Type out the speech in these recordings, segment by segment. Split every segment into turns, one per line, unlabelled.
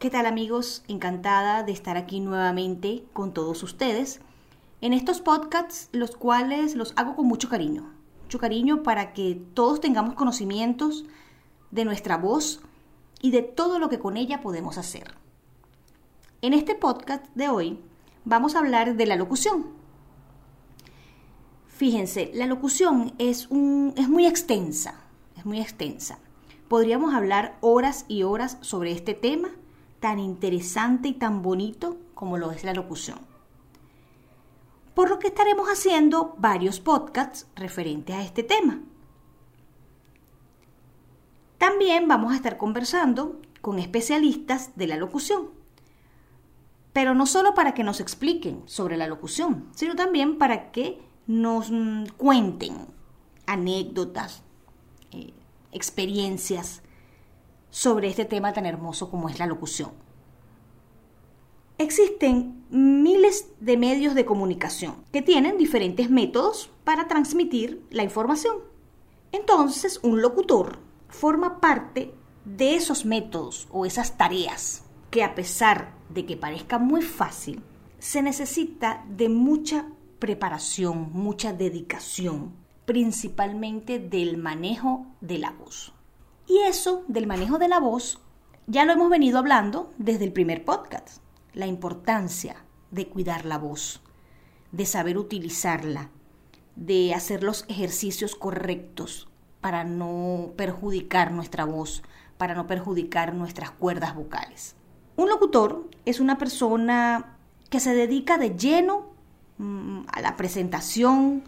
¿Qué tal amigos? Encantada de estar aquí nuevamente con todos ustedes en estos podcasts, los cuales los hago con mucho cariño. Mucho cariño para que todos tengamos conocimientos de nuestra voz y de todo lo que con ella podemos hacer. En este podcast de hoy vamos a hablar de la locución. Fíjense, la locución es, un, es muy extensa, es muy extensa. Podríamos hablar horas y horas sobre este tema tan interesante y tan bonito como lo es la locución. Por lo que estaremos haciendo varios podcasts referentes a este tema. También vamos a estar conversando con especialistas de la locución. Pero no solo para que nos expliquen sobre la locución, sino también para que nos mm, cuenten anécdotas, eh, experiencias sobre este tema tan hermoso como es la locución. Existen miles de medios de comunicación que tienen diferentes métodos para transmitir la información. Entonces, un locutor forma parte de esos métodos o esas tareas que a pesar de que parezca muy fácil, se necesita de mucha preparación, mucha dedicación, principalmente del manejo de la voz. Y eso del manejo de la voz ya lo hemos venido hablando desde el primer podcast. La importancia de cuidar la voz, de saber utilizarla, de hacer los ejercicios correctos para no perjudicar nuestra voz, para no perjudicar nuestras cuerdas vocales. Un locutor es una persona que se dedica de lleno mm, a la presentación,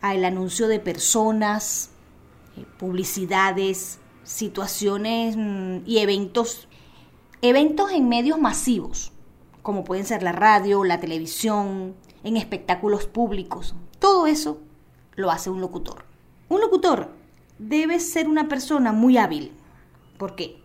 al anuncio de personas, eh, publicidades, situaciones mm, y eventos, eventos en medios masivos, como pueden ser la radio, la televisión, en espectáculos públicos. Todo eso lo hace un locutor. Un locutor debe ser una persona muy hábil. ¿Por qué?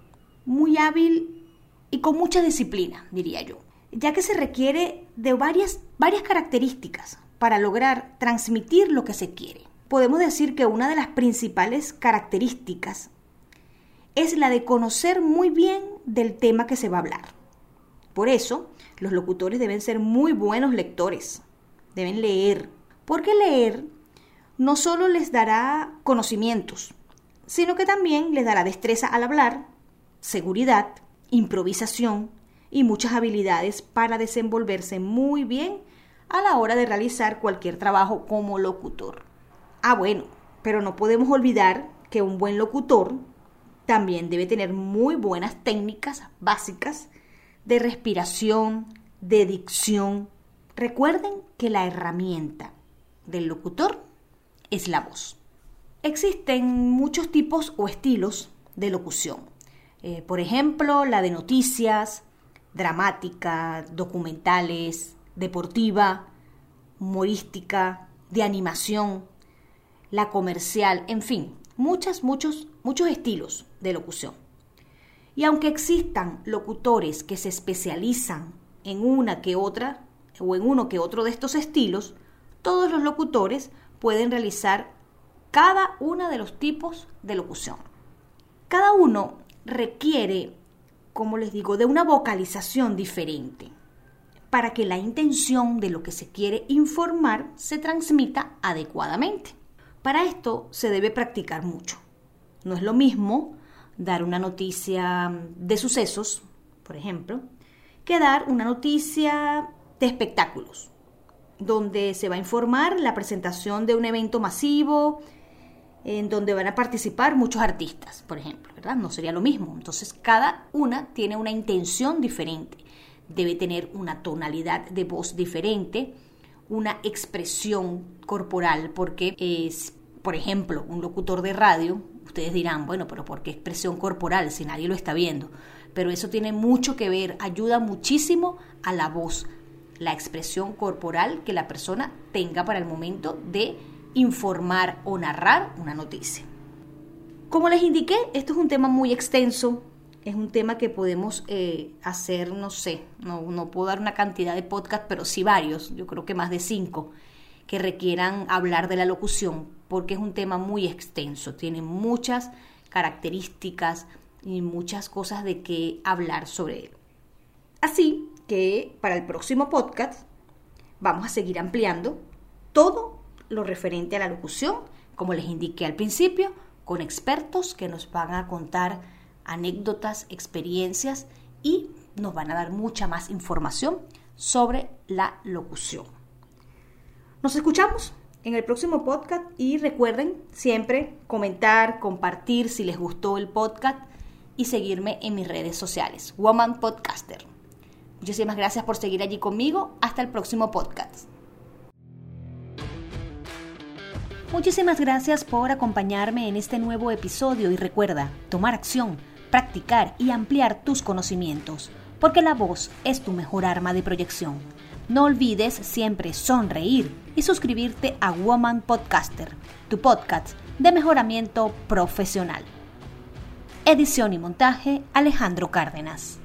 Muy hábil y con mucha disciplina, diría yo, ya que se requiere de varias, varias características para lograr transmitir lo que se quiere. Podemos decir que una de las principales características es la de conocer muy bien del tema que se va a hablar. Por eso, los locutores deben ser muy buenos lectores, deben leer, porque leer no solo les dará conocimientos, sino que también les dará destreza al hablar, seguridad, improvisación y muchas habilidades para desenvolverse muy bien a la hora de realizar cualquier trabajo como locutor. Ah, bueno, pero no podemos olvidar que un buen locutor también debe tener muy buenas técnicas básicas de respiración, de dicción. Recuerden que la herramienta del locutor es la voz. Existen muchos tipos o estilos de locución. Eh, por ejemplo, la de noticias, dramática, documentales, deportiva, humorística, de animación, la comercial, en fin, muchos, muchos, muchos estilos de locución. Y aunque existan locutores que se especializan en una que otra o en uno que otro de estos estilos, todos los locutores pueden realizar cada uno de los tipos de locución. Cada uno requiere, como les digo, de una vocalización diferente para que la intención de lo que se quiere informar se transmita adecuadamente. Para esto se debe practicar mucho. No es lo mismo dar una noticia de sucesos, por ejemplo, que dar una noticia de espectáculos, donde se va a informar la presentación de un evento masivo, en donde van a participar muchos artistas, por ejemplo, ¿verdad? No sería lo mismo. Entonces, cada una tiene una intención diferente, debe tener una tonalidad de voz diferente, una expresión corporal, porque es, por ejemplo, un locutor de radio, ustedes dirán, bueno, pero ¿por qué expresión corporal si nadie lo está viendo? pero eso tiene mucho que ver, ayuda muchísimo a la voz, la expresión corporal que la persona tenga para el momento de informar o narrar una noticia. Como les indiqué, esto es un tema muy extenso, es un tema que podemos eh, hacer, no sé, no, no puedo dar una cantidad de podcast, pero sí varios, yo creo que más de cinco, que requieran hablar de la locución, porque es un tema muy extenso, tiene muchas características y muchas cosas de qué hablar sobre él. Así que para el próximo podcast vamos a seguir ampliando todo lo referente a la locución, como les indiqué al principio, con expertos que nos van a contar anécdotas, experiencias y nos van a dar mucha más información sobre la locución. Nos escuchamos en el próximo podcast y recuerden siempre comentar, compartir si les gustó el podcast y seguirme en mis redes sociales, Woman Podcaster. Muchísimas gracias por seguir allí conmigo. Hasta el próximo podcast. Muchísimas gracias por acompañarme en este nuevo episodio y recuerda, tomar acción, practicar y ampliar tus conocimientos, porque la voz es tu mejor arma de proyección. No olvides siempre sonreír y suscribirte a Woman Podcaster, tu podcast de mejoramiento profesional. Edición y montaje Alejandro Cárdenas.